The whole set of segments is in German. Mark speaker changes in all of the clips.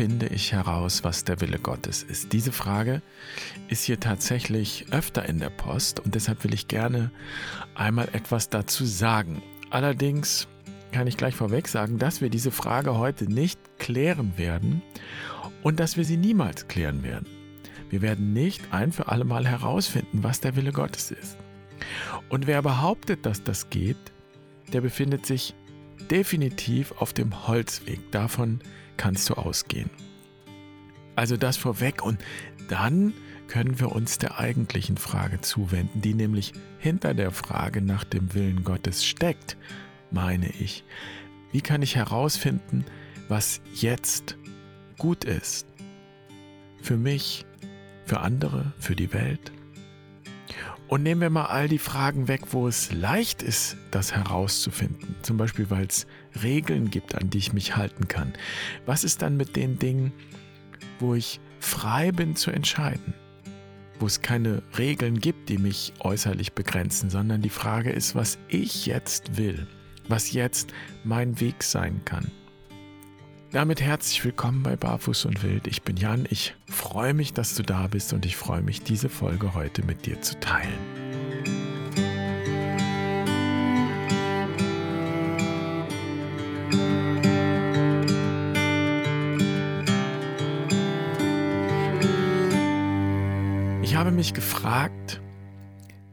Speaker 1: finde ich heraus, was der Wille Gottes ist? Diese Frage ist hier tatsächlich öfter in der Post und deshalb will ich gerne einmal etwas dazu sagen. Allerdings kann ich gleich vorweg sagen, dass wir diese Frage heute nicht klären werden und dass wir sie niemals klären werden. Wir werden nicht ein für alle Mal herausfinden, was der Wille Gottes ist. Und wer behauptet, dass das geht, der befindet sich definitiv auf dem Holzweg. Davon kannst du ausgehen. Also das vorweg und dann können wir uns der eigentlichen Frage zuwenden, die nämlich hinter der Frage nach dem Willen Gottes steckt, meine ich. Wie kann ich herausfinden, was jetzt gut ist? Für mich, für andere, für die Welt? Und nehmen wir mal all die Fragen weg, wo es leicht ist, das herauszufinden. Zum Beispiel, weil es Regeln gibt, an die ich mich halten kann. Was ist dann mit den Dingen, wo ich frei bin zu entscheiden? Wo es keine Regeln gibt, die mich äußerlich begrenzen, sondern die Frage ist, was ich jetzt will, was jetzt mein Weg sein kann. Damit herzlich willkommen bei Barfuß und Wild. Ich bin Jan. Ich freue mich, dass du da bist und ich freue mich, diese Folge heute mit dir zu teilen. Ich habe mich gefragt,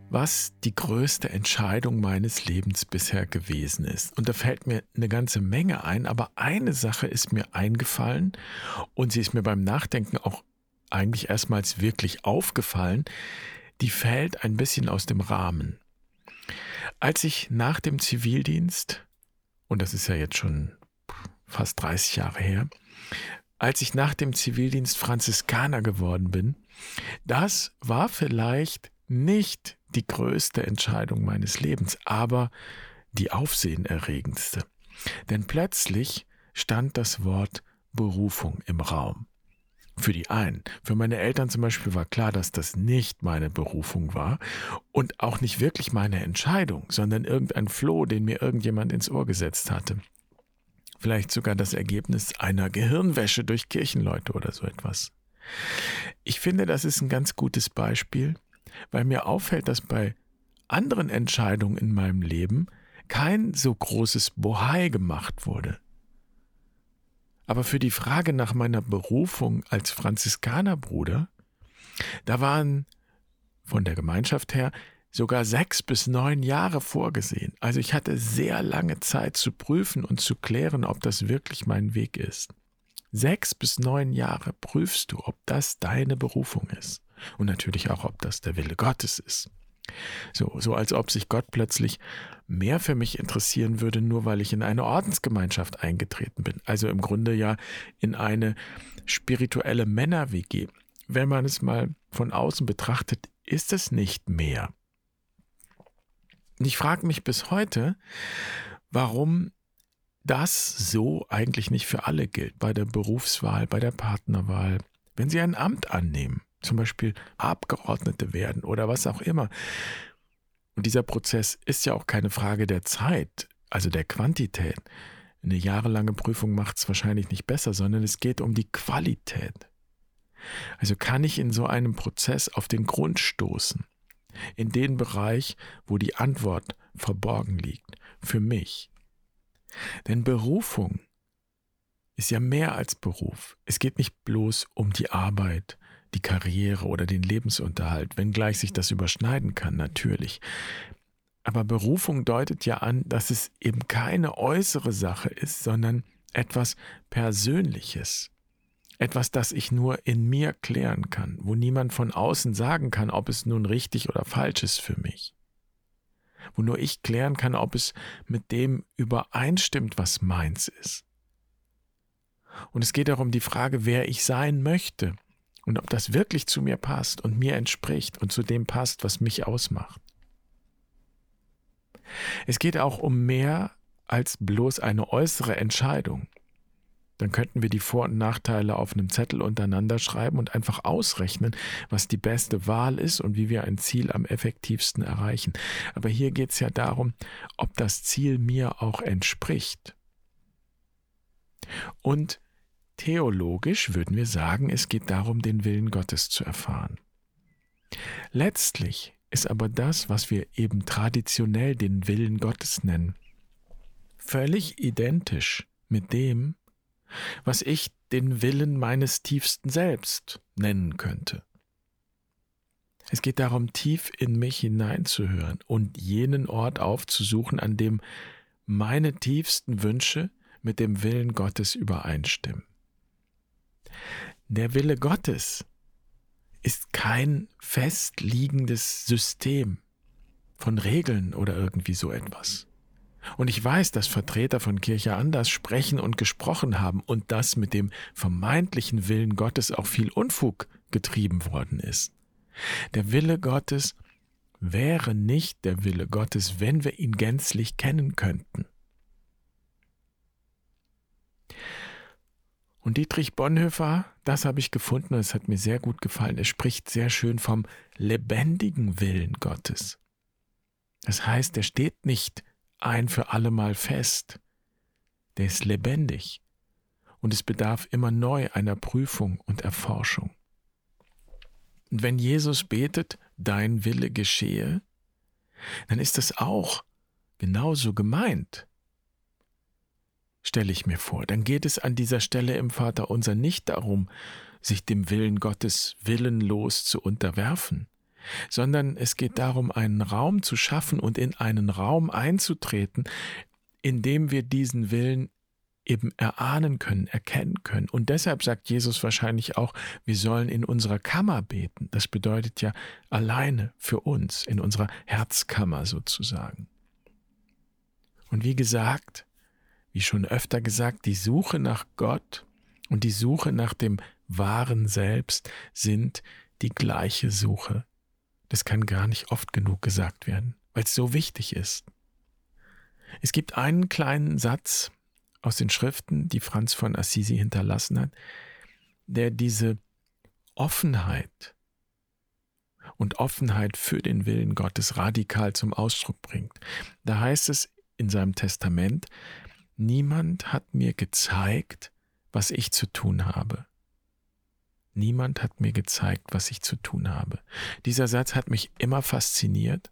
Speaker 1: was die größte Entscheidung meines Lebens bisher gewesen ist. Und da fällt mir eine ganze Menge ein, aber eine Sache ist mir eingefallen und sie ist mir beim Nachdenken auch eigentlich erstmals wirklich aufgefallen. Die fällt ein bisschen aus dem Rahmen. Als ich nach dem Zivildienst, und das ist ja jetzt schon fast 30 Jahre her, als ich nach dem Zivildienst Franziskaner geworden bin, das war vielleicht nicht die größte Entscheidung meines Lebens, aber die aufsehenerregendste. Denn plötzlich stand das Wort Berufung im Raum. Für die einen, für meine Eltern zum Beispiel war klar, dass das nicht meine Berufung war und auch nicht wirklich meine Entscheidung, sondern irgendein Floh, den mir irgendjemand ins Ohr gesetzt hatte. Vielleicht sogar das Ergebnis einer Gehirnwäsche durch Kirchenleute oder so etwas. Ich finde, das ist ein ganz gutes Beispiel, weil mir auffällt, dass bei anderen Entscheidungen in meinem Leben kein so großes Bohai gemacht wurde. Aber für die Frage nach meiner Berufung als Franziskanerbruder, da waren von der Gemeinschaft her sogar sechs bis neun Jahre vorgesehen. Also ich hatte sehr lange Zeit zu prüfen und zu klären, ob das wirklich mein Weg ist. Sechs bis neun Jahre prüfst du, ob das deine Berufung ist. Und natürlich auch, ob das der Wille Gottes ist. So, so als ob sich Gott plötzlich mehr für mich interessieren würde, nur weil ich in eine Ordensgemeinschaft eingetreten bin. Also im Grunde ja in eine spirituelle Männer-WG. Wenn man es mal von außen betrachtet, ist es nicht mehr. Ich frage mich bis heute, warum das so eigentlich nicht für alle gilt, bei der Berufswahl, bei der Partnerwahl, wenn sie ein Amt annehmen zum Beispiel Abgeordnete werden oder was auch immer. Und dieser Prozess ist ja auch keine Frage der Zeit, also der Quantität. Eine jahrelange Prüfung macht es wahrscheinlich nicht besser, sondern es geht um die Qualität. Also kann ich in so einem Prozess auf den Grund stoßen, in den Bereich, wo die Antwort verborgen liegt, für mich. Denn Berufung ist ja mehr als Beruf. Es geht nicht bloß um die Arbeit, die Karriere oder den Lebensunterhalt, wenngleich sich das überschneiden kann, natürlich. Aber Berufung deutet ja an, dass es eben keine äußere Sache ist, sondern etwas Persönliches. Etwas, das ich nur in mir klären kann, wo niemand von außen sagen kann, ob es nun richtig oder falsch ist für mich. Wo nur ich klären kann, ob es mit dem übereinstimmt, was meins ist. Und es geht darum die Frage, wer ich sein möchte und ob das wirklich zu mir passt und mir entspricht und zu dem passt, was mich ausmacht. Es geht auch um mehr als bloß eine äußere Entscheidung. Dann könnten wir die Vor- und Nachteile auf einem Zettel untereinander schreiben und einfach ausrechnen, was die beste Wahl ist und wie wir ein Ziel am effektivsten erreichen. Aber hier geht es ja darum, ob das Ziel mir auch entspricht. Und theologisch würden wir sagen, es geht darum, den Willen Gottes zu erfahren. Letztlich ist aber das, was wir eben traditionell den Willen Gottes nennen, völlig identisch mit dem, was ich den Willen meines tiefsten Selbst nennen könnte. Es geht darum, tief in mich hineinzuhören und jenen Ort aufzusuchen, an dem meine tiefsten Wünsche mit dem Willen Gottes übereinstimmen. Der Wille Gottes ist kein festliegendes System von Regeln oder irgendwie so etwas. Und ich weiß, dass Vertreter von Kirche anders sprechen und gesprochen haben und dass mit dem vermeintlichen Willen Gottes auch viel Unfug getrieben worden ist. Der Wille Gottes wäre nicht der Wille Gottes, wenn wir ihn gänzlich kennen könnten. Und Dietrich Bonhoeffer, das habe ich gefunden und es hat mir sehr gut gefallen. Er spricht sehr schön vom lebendigen Willen Gottes. Das heißt, er steht nicht ein für allemal fest. Der ist lebendig und es bedarf immer neu einer Prüfung und Erforschung. Und wenn Jesus betet, dein Wille geschehe, dann ist das auch genauso gemeint stelle ich mir vor. Dann geht es an dieser Stelle im Vater unser nicht darum, sich dem Willen Gottes willenlos zu unterwerfen, sondern es geht darum, einen Raum zu schaffen und in einen Raum einzutreten, in dem wir diesen Willen eben erahnen können, erkennen können. Und deshalb sagt Jesus wahrscheinlich auch, wir sollen in unserer Kammer beten. Das bedeutet ja alleine für uns, in unserer Herzkammer sozusagen. Und wie gesagt, wie schon öfter gesagt, die Suche nach Gott und die Suche nach dem wahren Selbst sind die gleiche Suche. Das kann gar nicht oft genug gesagt werden, weil es so wichtig ist. Es gibt einen kleinen Satz aus den Schriften, die Franz von Assisi hinterlassen hat, der diese Offenheit und Offenheit für den Willen Gottes radikal zum Ausdruck bringt. Da heißt es in seinem Testament, Niemand hat mir gezeigt, was ich zu tun habe. Niemand hat mir gezeigt, was ich zu tun habe. Dieser Satz hat mich immer fasziniert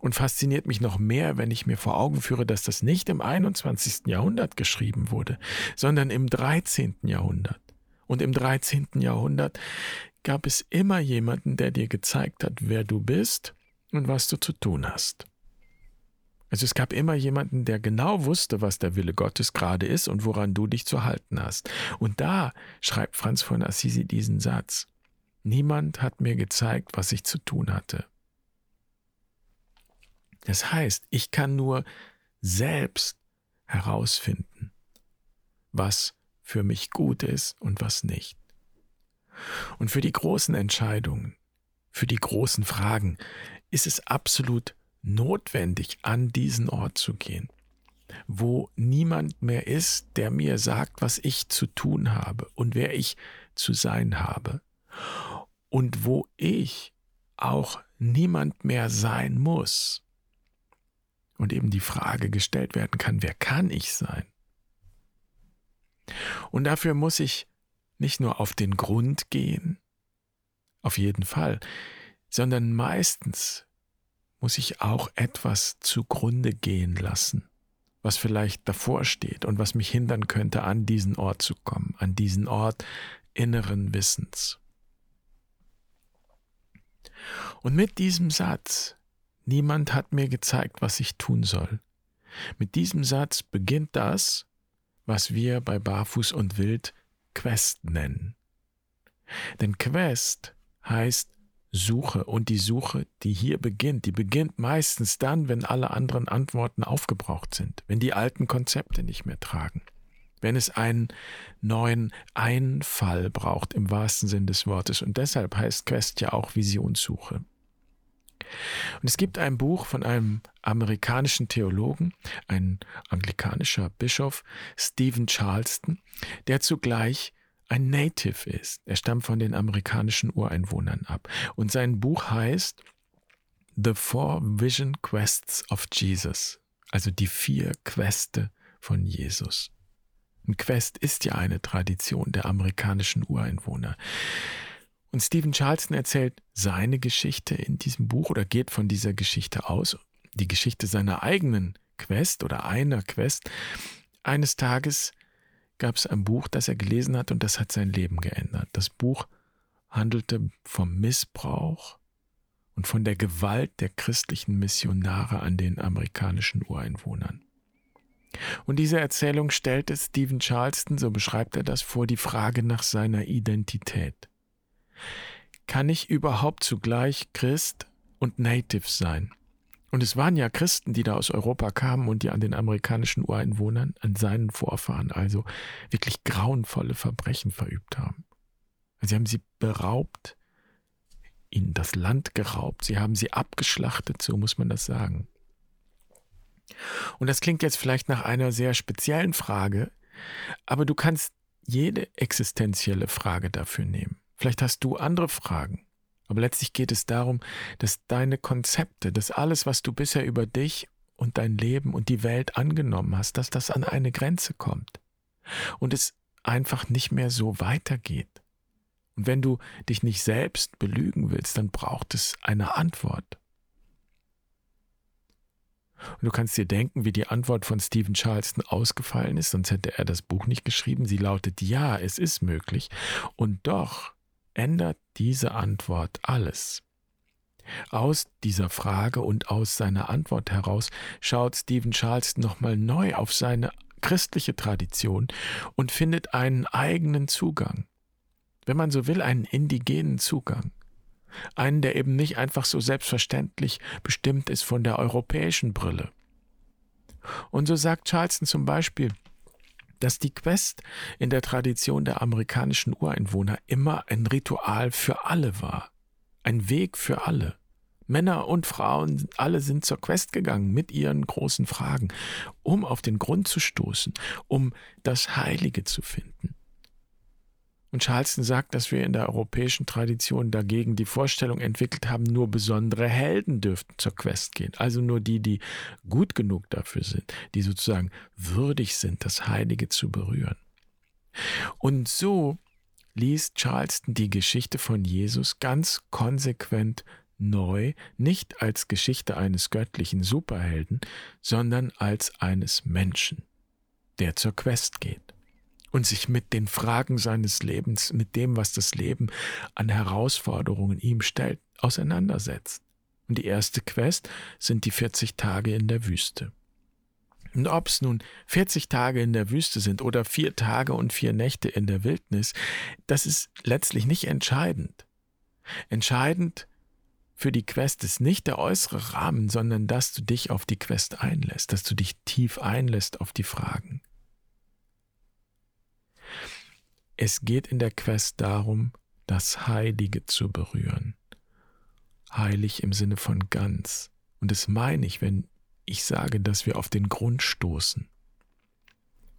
Speaker 1: und fasziniert mich noch mehr, wenn ich mir vor Augen führe, dass das nicht im 21. Jahrhundert geschrieben wurde, sondern im 13. Jahrhundert. Und im 13. Jahrhundert gab es immer jemanden, der dir gezeigt hat, wer du bist und was du zu tun hast. Also es gab immer jemanden, der genau wusste, was der Wille Gottes gerade ist und woran du dich zu halten hast. Und da schreibt Franz von Assisi diesen Satz. Niemand hat mir gezeigt, was ich zu tun hatte. Das heißt, ich kann nur selbst herausfinden, was für mich gut ist und was nicht. Und für die großen Entscheidungen, für die großen Fragen ist es absolut notwendig, an diesen Ort zu gehen, wo niemand mehr ist, der mir sagt, was ich zu tun habe und wer ich zu sein habe, und wo ich auch niemand mehr sein muss. Und eben die Frage gestellt werden kann, wer kann ich sein? Und dafür muss ich nicht nur auf den Grund gehen, auf jeden Fall, sondern meistens muss ich auch etwas zugrunde gehen lassen, was vielleicht davor steht und was mich hindern könnte, an diesen Ort zu kommen, an diesen Ort inneren Wissens. Und mit diesem Satz, niemand hat mir gezeigt, was ich tun soll, mit diesem Satz beginnt das, was wir bei Barfuß und Wild Quest nennen. Denn Quest heißt Suche und die Suche, die hier beginnt, die beginnt meistens dann, wenn alle anderen Antworten aufgebraucht sind, wenn die alten Konzepte nicht mehr tragen, wenn es einen neuen Einfall braucht im wahrsten Sinn des Wortes. Und deshalb heißt Quest ja auch Visionssuche. Und es gibt ein Buch von einem amerikanischen Theologen, ein anglikanischer Bischof, Stephen Charleston, der zugleich ein Native ist. Er stammt von den amerikanischen Ureinwohnern ab. Und sein Buch heißt The Four Vision Quests of Jesus, also die vier Queste von Jesus. Ein Quest ist ja eine Tradition der amerikanischen Ureinwohner. Und Stephen Charleston erzählt seine Geschichte in diesem Buch oder geht von dieser Geschichte aus, die Geschichte seiner eigenen Quest oder einer Quest. Eines Tages gab es ein Buch, das er gelesen hat und das hat sein Leben geändert. Das Buch handelte vom Missbrauch und von der Gewalt der christlichen Missionare an den amerikanischen Ureinwohnern. Und diese Erzählung stellte Stephen Charleston, so beschreibt er das, vor die Frage nach seiner Identität. Kann ich überhaupt zugleich Christ und Native sein? Und es waren ja Christen, die da aus Europa kamen und die an den amerikanischen Ureinwohnern, an seinen Vorfahren also wirklich grauenvolle Verbrechen verübt haben. Sie haben sie beraubt, ihnen das Land geraubt, sie haben sie abgeschlachtet, so muss man das sagen. Und das klingt jetzt vielleicht nach einer sehr speziellen Frage, aber du kannst jede existenzielle Frage dafür nehmen. Vielleicht hast du andere Fragen. Aber letztlich geht es darum, dass deine Konzepte, dass alles, was du bisher über dich und dein Leben und die Welt angenommen hast, dass das an eine Grenze kommt und es einfach nicht mehr so weitergeht. Und wenn du dich nicht selbst belügen willst, dann braucht es eine Antwort. Und du kannst dir denken, wie die Antwort von Stephen Charleston ausgefallen ist, sonst hätte er das Buch nicht geschrieben. Sie lautet, ja, es ist möglich. Und doch ändert diese Antwort alles. Aus dieser Frage und aus seiner Antwort heraus schaut Stephen Charleston nochmal neu auf seine christliche Tradition und findet einen eigenen Zugang. Wenn man so will, einen indigenen Zugang einen, der eben nicht einfach so selbstverständlich bestimmt ist von der europäischen Brille. Und so sagt Charleston zum Beispiel, dass die Quest in der Tradition der amerikanischen Ureinwohner immer ein Ritual für alle war, ein Weg für alle. Männer und Frauen, alle sind zur Quest gegangen mit ihren großen Fragen, um auf den Grund zu stoßen, um das Heilige zu finden. Und Charleston sagt, dass wir in der europäischen Tradition dagegen die Vorstellung entwickelt haben, nur besondere Helden dürften zur Quest gehen. Also nur die, die gut genug dafür sind, die sozusagen würdig sind, das Heilige zu berühren. Und so liest Charleston die Geschichte von Jesus ganz konsequent neu, nicht als Geschichte eines göttlichen Superhelden, sondern als eines Menschen, der zur Quest geht und sich mit den Fragen seines Lebens, mit dem, was das Leben an Herausforderungen ihm stellt, auseinandersetzt. Und die erste Quest sind die 40 Tage in der Wüste. Und ob es nun 40 Tage in der Wüste sind oder vier Tage und vier Nächte in der Wildnis, das ist letztlich nicht entscheidend. Entscheidend für die Quest ist nicht der äußere Rahmen, sondern dass du dich auf die Quest einlässt, dass du dich tief einlässt auf die Fragen. Es geht in der Quest darum, das Heilige zu berühren. Heilig im Sinne von ganz. Und das meine ich, wenn ich sage, dass wir auf den Grund stoßen.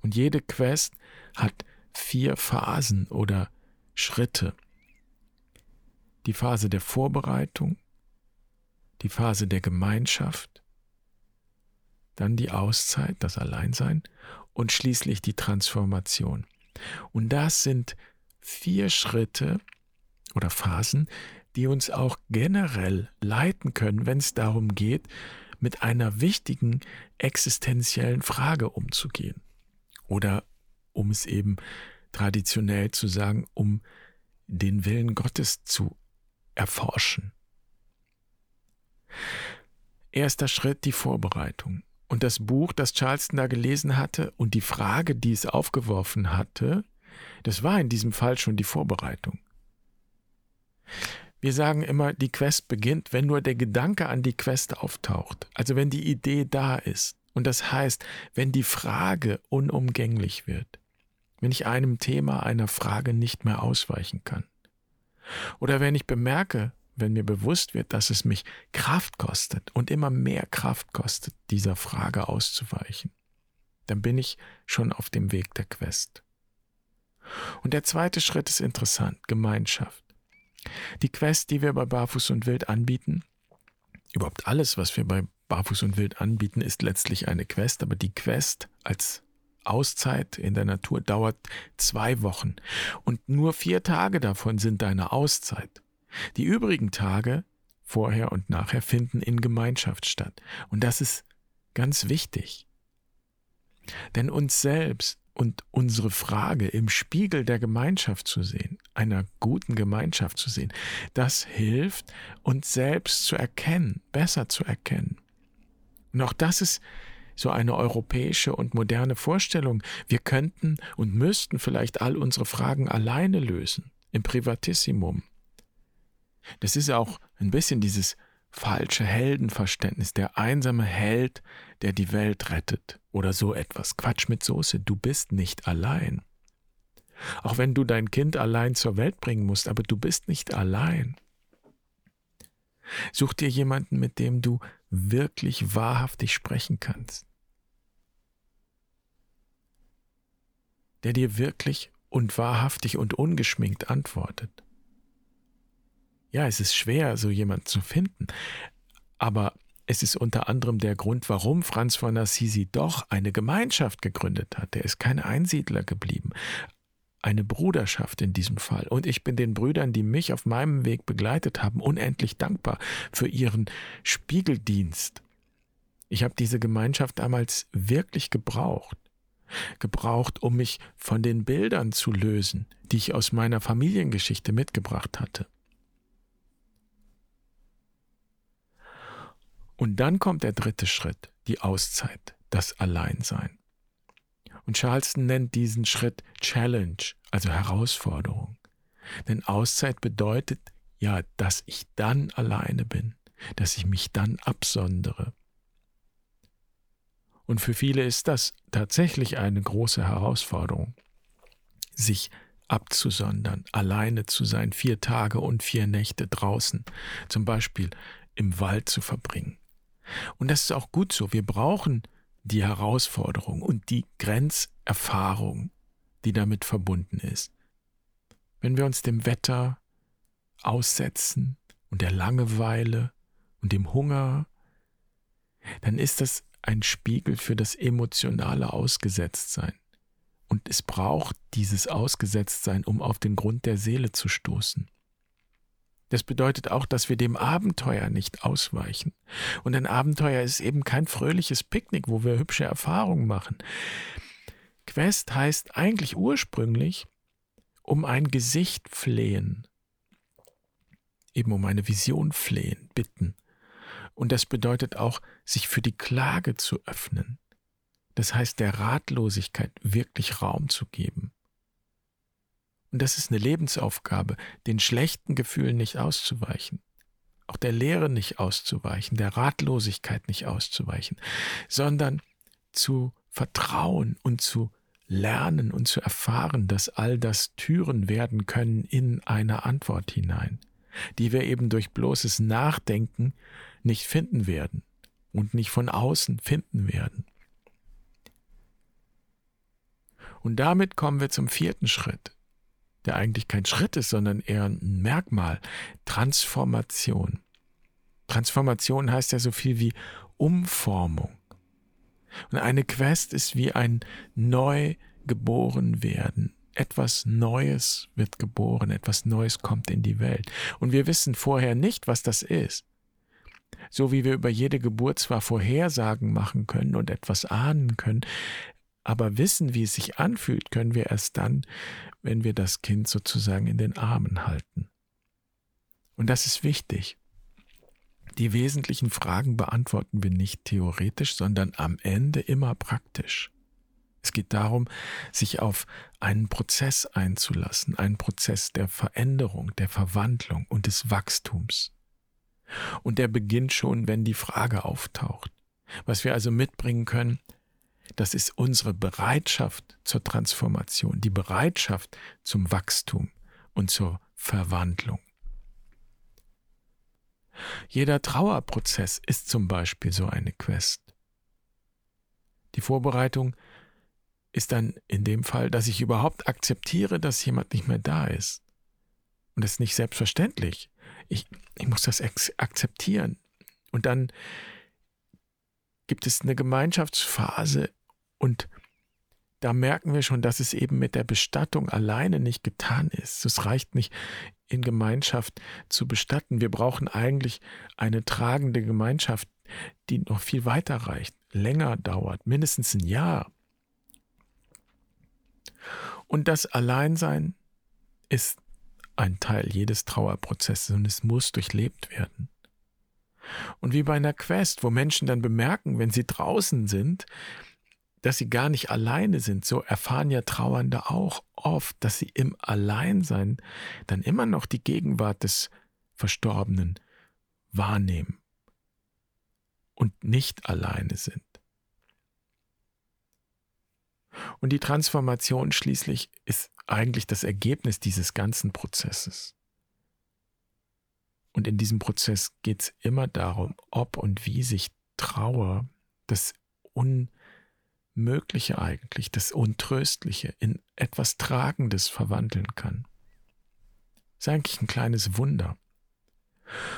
Speaker 1: Und jede Quest hat vier Phasen oder Schritte. Die Phase der Vorbereitung, die Phase der Gemeinschaft, dann die Auszeit, das Alleinsein und schließlich die Transformation. Und das sind vier Schritte oder Phasen, die uns auch generell leiten können, wenn es darum geht, mit einer wichtigen existenziellen Frage umzugehen. Oder um es eben traditionell zu sagen, um den Willen Gottes zu erforschen. Erster Schritt die Vorbereitung. Und das Buch, das Charleston da gelesen hatte und die Frage, die es aufgeworfen hatte, das war in diesem Fall schon die Vorbereitung. Wir sagen immer, die Quest beginnt, wenn nur der Gedanke an die Quest auftaucht, also wenn die Idee da ist. Und das heißt, wenn die Frage unumgänglich wird, wenn ich einem Thema, einer Frage nicht mehr ausweichen kann. Oder wenn ich bemerke, wenn mir bewusst wird, dass es mich Kraft kostet und immer mehr Kraft kostet, dieser Frage auszuweichen, dann bin ich schon auf dem Weg der Quest. Und der zweite Schritt ist interessant, Gemeinschaft. Die Quest, die wir bei Barfuß und Wild anbieten, überhaupt alles, was wir bei Barfuß und Wild anbieten, ist letztlich eine Quest, aber die Quest als Auszeit in der Natur dauert zwei Wochen und nur vier Tage davon sind deine Auszeit. Die übrigen Tage, vorher und nachher, finden in Gemeinschaft statt. Und das ist ganz wichtig. Denn uns selbst und unsere Frage im Spiegel der Gemeinschaft zu sehen, einer guten Gemeinschaft zu sehen, das hilft, uns selbst zu erkennen, besser zu erkennen. Und auch das ist so eine europäische und moderne Vorstellung. Wir könnten und müssten vielleicht all unsere Fragen alleine lösen, im Privatissimum. Das ist auch ein bisschen dieses falsche Heldenverständnis, der einsame Held, der die Welt rettet oder so etwas. Quatsch mit Soße, du bist nicht allein. Auch wenn du dein Kind allein zur Welt bringen musst, aber du bist nicht allein. Such dir jemanden, mit dem du wirklich wahrhaftig sprechen kannst. Der dir wirklich und wahrhaftig und ungeschminkt antwortet. Ja, es ist schwer, so jemand zu finden, aber es ist unter anderem der Grund, warum Franz von Assisi doch eine Gemeinschaft gegründet hat. Er ist kein Einsiedler geblieben. Eine Bruderschaft in diesem Fall. Und ich bin den Brüdern, die mich auf meinem Weg begleitet haben, unendlich dankbar für ihren Spiegeldienst. Ich habe diese Gemeinschaft damals wirklich gebraucht. Gebraucht, um mich von den Bildern zu lösen, die ich aus meiner Familiengeschichte mitgebracht hatte. Und dann kommt der dritte Schritt, die Auszeit, das Alleinsein. Und Charleston nennt diesen Schritt Challenge, also Herausforderung. Denn Auszeit bedeutet ja, dass ich dann alleine bin, dass ich mich dann absondere. Und für viele ist das tatsächlich eine große Herausforderung, sich abzusondern, alleine zu sein, vier Tage und vier Nächte draußen, zum Beispiel im Wald zu verbringen. Und das ist auch gut so. Wir brauchen die Herausforderung und die Grenzerfahrung, die damit verbunden ist. Wenn wir uns dem Wetter aussetzen und der Langeweile und dem Hunger, dann ist das ein Spiegel für das emotionale Ausgesetztsein. Und es braucht dieses Ausgesetztsein, um auf den Grund der Seele zu stoßen. Das bedeutet auch, dass wir dem Abenteuer nicht ausweichen. Und ein Abenteuer ist eben kein fröhliches Picknick, wo wir hübsche Erfahrungen machen. Quest heißt eigentlich ursprünglich um ein Gesicht flehen, eben um eine Vision flehen, bitten. Und das bedeutet auch, sich für die Klage zu öffnen. Das heißt, der Ratlosigkeit wirklich Raum zu geben. Und das ist eine Lebensaufgabe, den schlechten Gefühlen nicht auszuweichen, auch der Leere nicht auszuweichen, der Ratlosigkeit nicht auszuweichen, sondern zu vertrauen und zu lernen und zu erfahren, dass all das Türen werden können in eine Antwort hinein, die wir eben durch bloßes Nachdenken nicht finden werden und nicht von außen finden werden. Und damit kommen wir zum vierten Schritt der eigentlich kein Schritt ist, sondern eher ein Merkmal. Transformation. Transformation heißt ja so viel wie Umformung. Und eine Quest ist wie ein Neugeborenwerden. Etwas Neues wird geboren, etwas Neues kommt in die Welt. Und wir wissen vorher nicht, was das ist. So wie wir über jede Geburt zwar Vorhersagen machen können und etwas ahnen können, aber wissen, wie es sich anfühlt, können wir erst dann, wenn wir das Kind sozusagen in den Armen halten. Und das ist wichtig. Die wesentlichen Fragen beantworten wir nicht theoretisch, sondern am Ende immer praktisch. Es geht darum, sich auf einen Prozess einzulassen, einen Prozess der Veränderung, der Verwandlung und des Wachstums. Und der beginnt schon, wenn die Frage auftaucht. Was wir also mitbringen können, das ist unsere Bereitschaft zur Transformation, die Bereitschaft zum Wachstum und zur Verwandlung. Jeder Trauerprozess ist zum Beispiel so eine Quest. Die Vorbereitung ist dann in dem Fall, dass ich überhaupt akzeptiere, dass jemand nicht mehr da ist. Und das ist nicht selbstverständlich. Ich, ich muss das akzeptieren. Und dann gibt es eine Gemeinschaftsphase und da merken wir schon, dass es eben mit der Bestattung alleine nicht getan ist. Es reicht nicht, in Gemeinschaft zu bestatten. Wir brauchen eigentlich eine tragende Gemeinschaft, die noch viel weiter reicht, länger dauert, mindestens ein Jahr. Und das Alleinsein ist ein Teil jedes Trauerprozesses und es muss durchlebt werden. Und wie bei einer Quest, wo Menschen dann bemerken, wenn sie draußen sind, dass sie gar nicht alleine sind, so erfahren ja Trauernde auch oft, dass sie im Alleinsein dann immer noch die Gegenwart des Verstorbenen wahrnehmen und nicht alleine sind. Und die Transformation schließlich ist eigentlich das Ergebnis dieses ganzen Prozesses. Und in diesem Prozess geht es immer darum, ob und wie sich Trauer, das Unmögliche eigentlich, das Untröstliche in etwas Tragendes verwandeln kann. Das ist eigentlich ein kleines Wunder.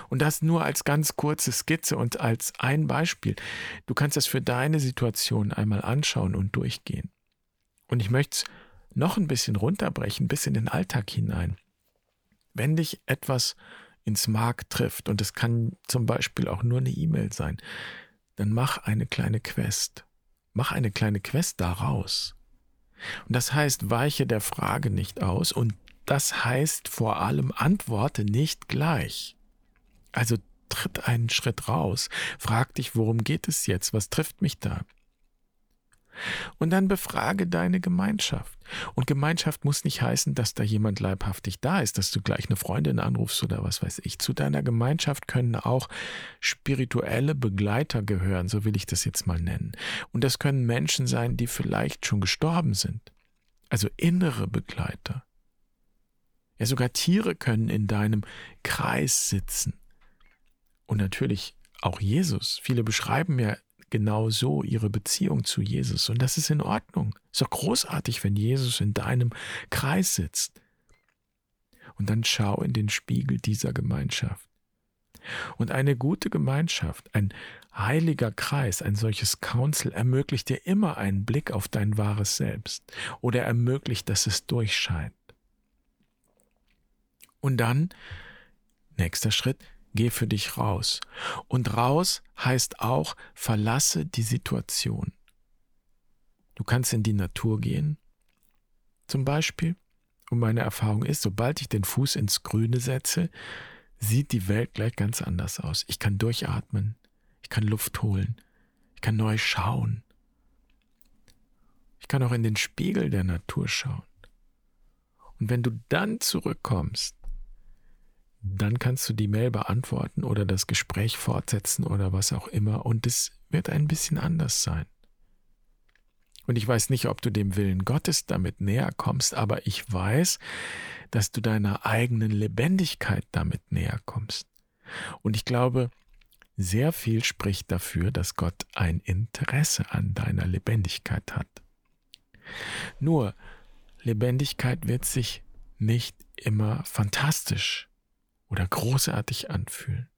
Speaker 1: Und das nur als ganz kurze Skizze und als ein Beispiel. Du kannst das für deine Situation einmal anschauen und durchgehen. Und ich möchte es noch ein bisschen runterbrechen, bis in den Alltag hinein. Wenn dich etwas ins Mark trifft, und es kann zum Beispiel auch nur eine E-Mail sein, dann mach eine kleine Quest. Mach eine kleine Quest daraus. Und das heißt, weiche der Frage nicht aus und das heißt vor allem, antworte nicht gleich. Also tritt einen Schritt raus, frag dich, worum geht es jetzt, was trifft mich da? Und dann befrage deine Gemeinschaft. Und Gemeinschaft muss nicht heißen, dass da jemand leibhaftig da ist, dass du gleich eine Freundin anrufst oder was weiß ich. Zu deiner Gemeinschaft können auch spirituelle Begleiter gehören, so will ich das jetzt mal nennen. Und das können Menschen sein, die vielleicht schon gestorben sind. Also innere Begleiter. Ja, sogar Tiere können in deinem Kreis sitzen. Und natürlich auch Jesus. Viele beschreiben ja genau so ihre Beziehung zu Jesus. Und das ist in Ordnung. Ist doch großartig, wenn Jesus in deinem Kreis sitzt. Und dann schau in den Spiegel dieser Gemeinschaft. Und eine gute Gemeinschaft, ein heiliger Kreis, ein solches Council ermöglicht dir immer einen Blick auf dein wahres Selbst oder ermöglicht, dass es durchscheint. Und dann, nächster Schritt, geh für dich raus. Und raus heißt auch, verlasse die Situation. Du kannst in die Natur gehen, zum Beispiel. Und meine Erfahrung ist, sobald ich den Fuß ins Grüne setze, sieht die Welt gleich ganz anders aus. Ich kann durchatmen, ich kann Luft holen, ich kann neu schauen. Ich kann auch in den Spiegel der Natur schauen. Und wenn du dann zurückkommst dann kannst du die Mail beantworten oder das Gespräch fortsetzen oder was auch immer und es wird ein bisschen anders sein. Und ich weiß nicht, ob du dem Willen Gottes damit näher kommst, aber ich weiß, dass du deiner eigenen Lebendigkeit damit näher kommst. Und ich glaube, sehr viel spricht dafür, dass Gott ein Interesse an deiner Lebendigkeit hat. Nur, Lebendigkeit wird sich nicht immer fantastisch oder großartig anfühlen.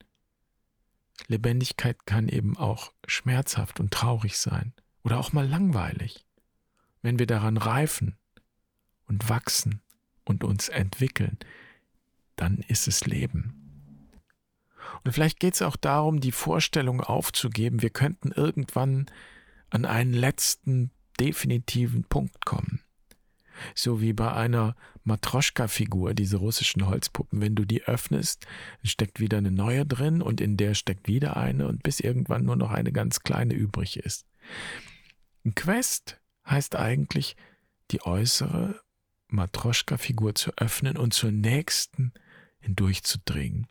Speaker 1: Lebendigkeit kann eben auch schmerzhaft und traurig sein oder auch mal langweilig. Wenn wir daran reifen und wachsen und uns entwickeln, dann ist es Leben. Und vielleicht geht es auch darum, die Vorstellung aufzugeben, wir könnten irgendwann an einen letzten definitiven Punkt kommen. So wie bei einer Matroschka-Figur, diese russischen Holzpuppen. Wenn du die öffnest, steckt wieder eine neue drin und in der steckt wieder eine und bis irgendwann nur noch eine ganz kleine übrig ist. Ein Quest heißt eigentlich, die äußere Matroschka-Figur zu öffnen und zur nächsten hindurchzudringen.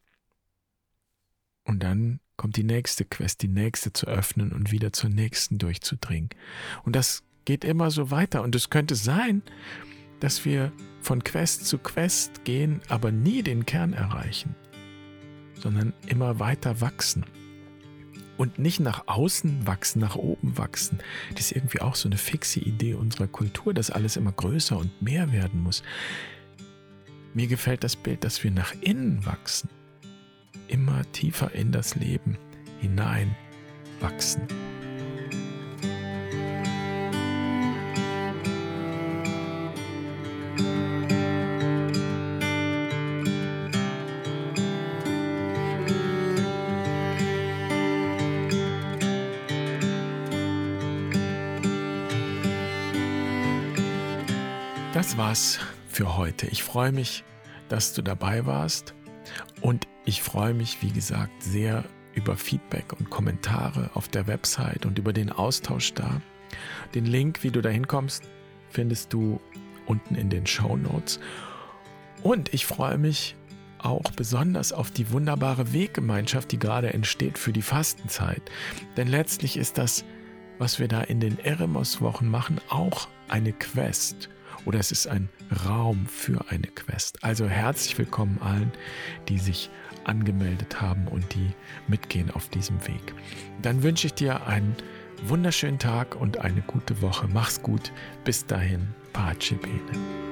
Speaker 1: Und dann kommt die nächste Quest, die nächste zu öffnen und wieder zur nächsten durchzudringen. Und das geht immer so weiter. Und es könnte sein, dass wir von Quest zu Quest gehen, aber nie den Kern erreichen, sondern immer weiter wachsen. Und nicht nach außen wachsen, nach oben wachsen. Das ist irgendwie auch so eine fixe Idee unserer Kultur, dass alles immer größer und mehr werden muss. Mir gefällt das Bild, dass wir nach innen wachsen, immer tiefer in das Leben hinein wachsen. War's für heute. Ich freue mich, dass du dabei warst und ich freue mich, wie gesagt, sehr über Feedback und Kommentare auf der Website und über den Austausch da. Den Link, wie du da hinkommst, findest du unten in den Show Notes. Und ich freue mich auch besonders auf die wunderbare Weggemeinschaft, die gerade entsteht für die Fastenzeit. Denn letztlich ist das, was wir da in den Eremos-Wochen machen, auch eine Quest. Oder es ist ein Raum für eine Quest. Also herzlich willkommen allen, die sich angemeldet haben und die mitgehen auf diesem Weg. Dann wünsche ich dir einen wunderschönen Tag und eine gute Woche. Mach's gut. Bis dahin, Pace Bene.